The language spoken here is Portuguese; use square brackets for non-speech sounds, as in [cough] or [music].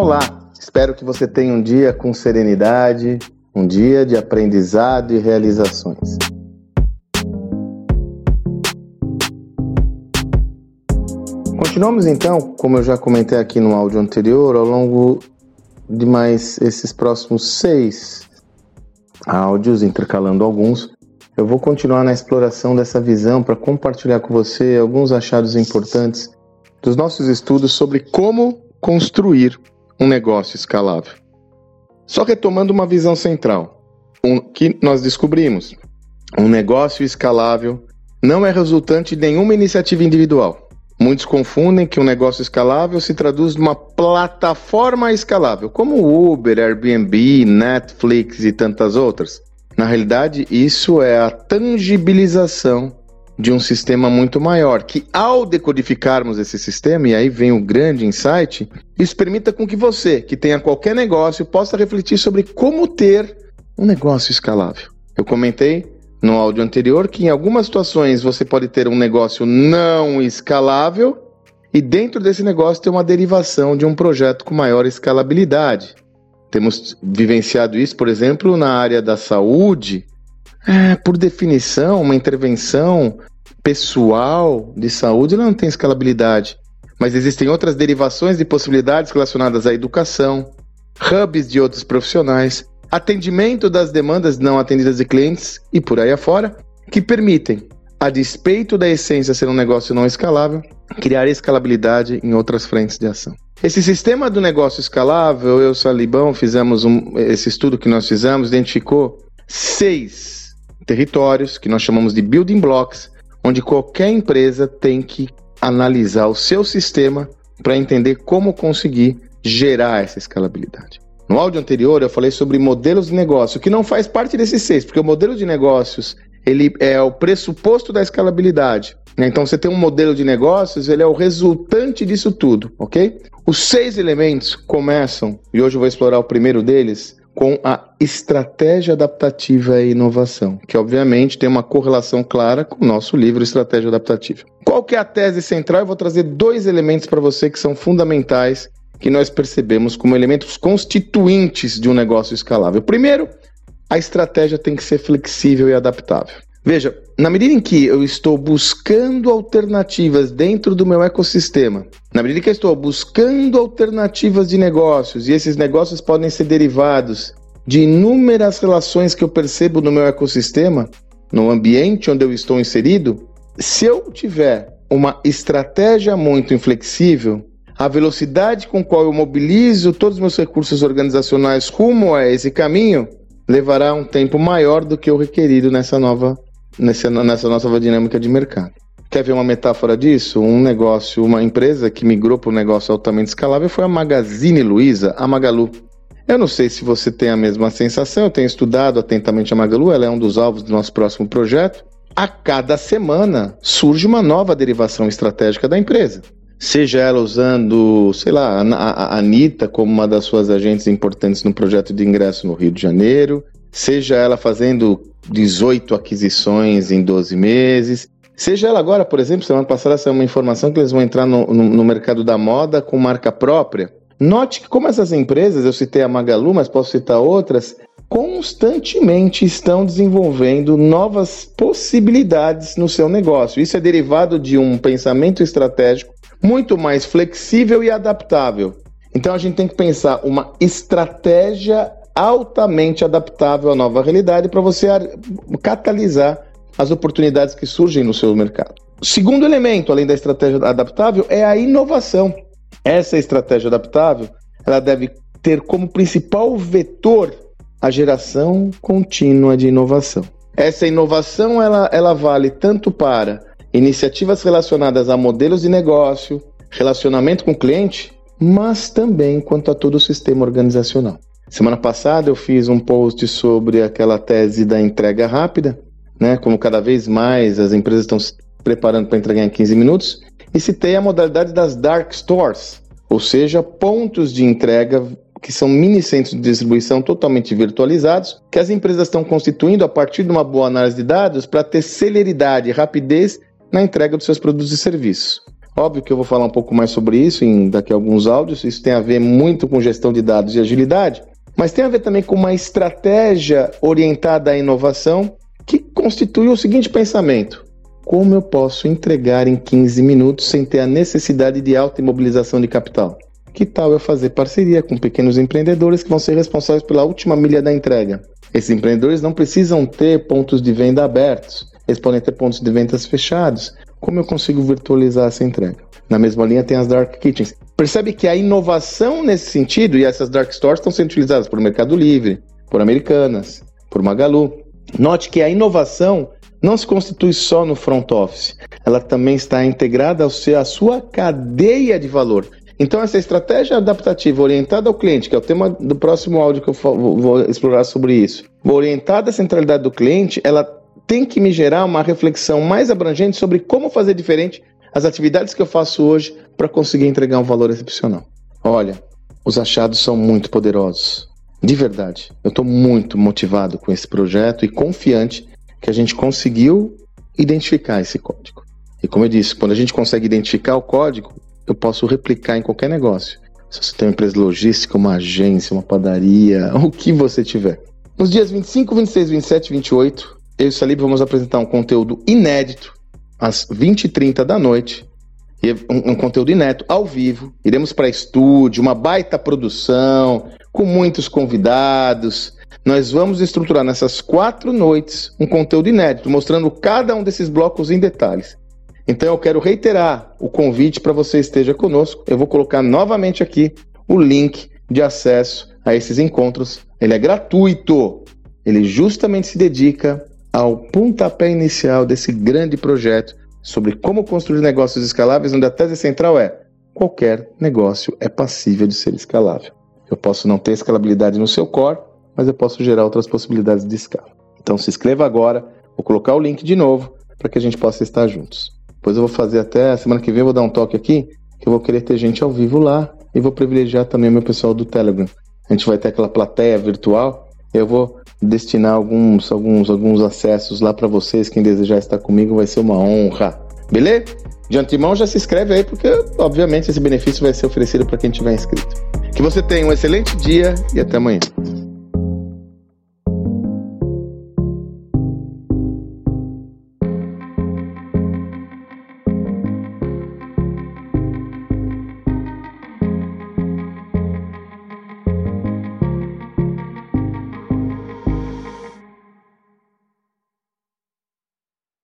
Olá, espero que você tenha um dia com serenidade, um dia de aprendizado e realizações. Continuamos então, como eu já comentei aqui no áudio anterior, ao longo de mais esses próximos seis áudios, intercalando alguns, eu vou continuar na exploração dessa visão para compartilhar com você alguns achados importantes dos nossos estudos sobre como construir um negócio escalável. Só retomando uma visão central, um, que nós descobrimos: um negócio escalável não é resultante de nenhuma iniciativa individual. Muitos confundem que um negócio escalável se traduz numa plataforma escalável, como Uber, Airbnb, Netflix e tantas outras. Na realidade, isso é a tangibilização de um sistema muito maior, que ao decodificarmos esse sistema, e aí vem o grande insight, isso permita com que você, que tenha qualquer negócio, possa refletir sobre como ter um negócio escalável. Eu comentei no áudio anterior que em algumas situações você pode ter um negócio não escalável e dentro desse negócio ter uma derivação de um projeto com maior escalabilidade. Temos vivenciado isso, por exemplo, na área da saúde, é, por definição, uma intervenção pessoal de saúde não tem escalabilidade. Mas existem outras derivações de possibilidades relacionadas à educação, hubs de outros profissionais, atendimento das demandas não atendidas de clientes e por aí afora, que permitem, a despeito da essência ser um negócio não escalável, criar escalabilidade em outras frentes de ação. Esse sistema do negócio escalável, eu e o Salibão fizemos um, esse estudo que nós fizemos, identificou seis territórios, que nós chamamos de building blocks, onde qualquer empresa tem que analisar o seu sistema para entender como conseguir gerar essa escalabilidade. No áudio anterior eu falei sobre modelos de negócio, que não faz parte desses seis, porque o modelo de negócios ele é o pressuposto da escalabilidade. Né? Então você tem um modelo de negócios, ele é o resultante disso tudo, ok? Os seis elementos começam, e hoje eu vou explorar o primeiro deles, com a estratégia adaptativa e inovação, que obviamente tem uma correlação clara com o nosso livro Estratégia Adaptativa. Qual que é a tese central? Eu vou trazer dois elementos para você que são fundamentais que nós percebemos como elementos constituintes de um negócio escalável. Primeiro, a estratégia tem que ser flexível e adaptável. Veja, na medida em que eu estou buscando alternativas dentro do meu ecossistema, na medida que eu estou buscando alternativas de negócios, e esses negócios podem ser derivados de inúmeras relações que eu percebo no meu ecossistema, no ambiente onde eu estou inserido, se eu tiver uma estratégia muito inflexível, a velocidade com qual eu mobilizo todos os meus recursos organizacionais rumo a esse caminho levará um tempo maior do que o requerido nessa nova nessa, nessa nossa dinâmica de mercado. Quer ver uma metáfora disso? Um negócio, uma empresa que migrou para um negócio altamente escalável foi a Magazine Luiza, a Magalu. Eu não sei se você tem a mesma sensação, eu tenho estudado atentamente a Magalu, ela é um dos alvos do nosso próximo projeto. A cada semana surge uma nova derivação estratégica da empresa. Seja ela usando, sei lá, a Anitta como uma das suas agentes importantes no projeto de ingresso no Rio de Janeiro, seja ela fazendo 18 aquisições em 12 meses. Seja ela agora, por exemplo, semana passada saiu uma informação que eles vão entrar no, no, no, mercado da moda com marca própria. Note que como essas empresas, eu citei a Magalu, mas posso citar outras, constantemente estão desenvolvendo novas possibilidades no seu negócio. Isso é derivado de um pensamento estratégico muito mais flexível e adaptável. Então a gente tem que pensar uma estratégia altamente adaptável à nova realidade para você catalisar as oportunidades que surgem no seu mercado. O segundo elemento, além da estratégia adaptável, é a inovação. Essa estratégia adaptável, ela deve ter como principal vetor a geração contínua de inovação. Essa inovação ela, ela vale tanto para iniciativas relacionadas a modelos de negócio, relacionamento com o cliente, mas também quanto a todo o sistema organizacional. Semana passada eu fiz um post sobre aquela tese da entrega rápida, né? Como cada vez mais as empresas estão se preparando para entregar em 15 minutos, e citei a modalidade das dark stores, ou seja, pontos de entrega que são mini centros de distribuição totalmente virtualizados, que as empresas estão constituindo a partir de uma boa análise de dados para ter celeridade e rapidez na entrega dos seus produtos e serviços. Óbvio que eu vou falar um pouco mais sobre isso em daqui a alguns áudios. Isso tem a ver muito com gestão de dados e agilidade, mas tem a ver também com uma estratégia orientada à inovação que constitui o seguinte pensamento: como eu posso entregar em 15 minutos sem ter a necessidade de alta imobilização de capital? Que tal eu fazer parceria com pequenos empreendedores que vão ser responsáveis pela última milha da entrega? Esses empreendedores não precisam ter pontos de venda abertos, eles podem ter pontos de vendas fechados. Como eu consigo virtualizar essa entrega? Na mesma linha tem as dark kitchens. Percebe que a inovação nesse sentido, e essas dark stores estão sendo utilizadas por Mercado Livre, por Americanas, por Magalu. Note que a inovação não se constitui só no front office, ela também está integrada ao ser a sua cadeia de valor. Então, essa estratégia adaptativa orientada ao cliente, que é o tema do próximo áudio que eu vou explorar sobre isso, orientada à centralidade do cliente, ela tem que me gerar uma reflexão mais abrangente sobre como fazer diferente as atividades que eu faço hoje para conseguir entregar um valor excepcional. Olha, os achados são muito poderosos. De verdade, eu estou muito motivado com esse projeto e confiante que a gente conseguiu identificar esse código. E como eu disse, quando a gente consegue identificar o código, eu posso replicar em qualquer negócio. Se você tem uma empresa logística, uma agência, uma padaria, [laughs] o que você tiver. Nos dias 25, 26, 27 e 28, eu e Salib vamos apresentar um conteúdo inédito às 20h30 da noite. Um, um conteúdo inédito ao vivo. Iremos para estúdio, uma baita produção, com muitos convidados. Nós vamos estruturar nessas quatro noites um conteúdo inédito, mostrando cada um desses blocos em detalhes. Então eu quero reiterar o convite para você esteja conosco. Eu vou colocar novamente aqui o link de acesso a esses encontros. Ele é gratuito. Ele justamente se dedica ao pontapé inicial desse grande projeto sobre como construir negócios escaláveis, onde a tese central é: qualquer negócio é passível de ser escalável. Eu posso não ter escalabilidade no seu core, mas eu posso gerar outras possibilidades de escala. Então se inscreva agora, vou colocar o link de novo para que a gente possa estar juntos. Depois eu vou fazer até a semana que vem, eu vou dar um toque aqui, que eu vou querer ter gente ao vivo lá e vou privilegiar também o meu pessoal do Telegram. A gente vai ter aquela plateia virtual, eu vou destinar alguns, alguns, alguns acessos lá para vocês. Quem desejar estar comigo vai ser uma honra. Beleza? De antemão já se inscreve aí, porque obviamente esse benefício vai ser oferecido para quem tiver inscrito. Que você tenha um excelente dia e até amanhã.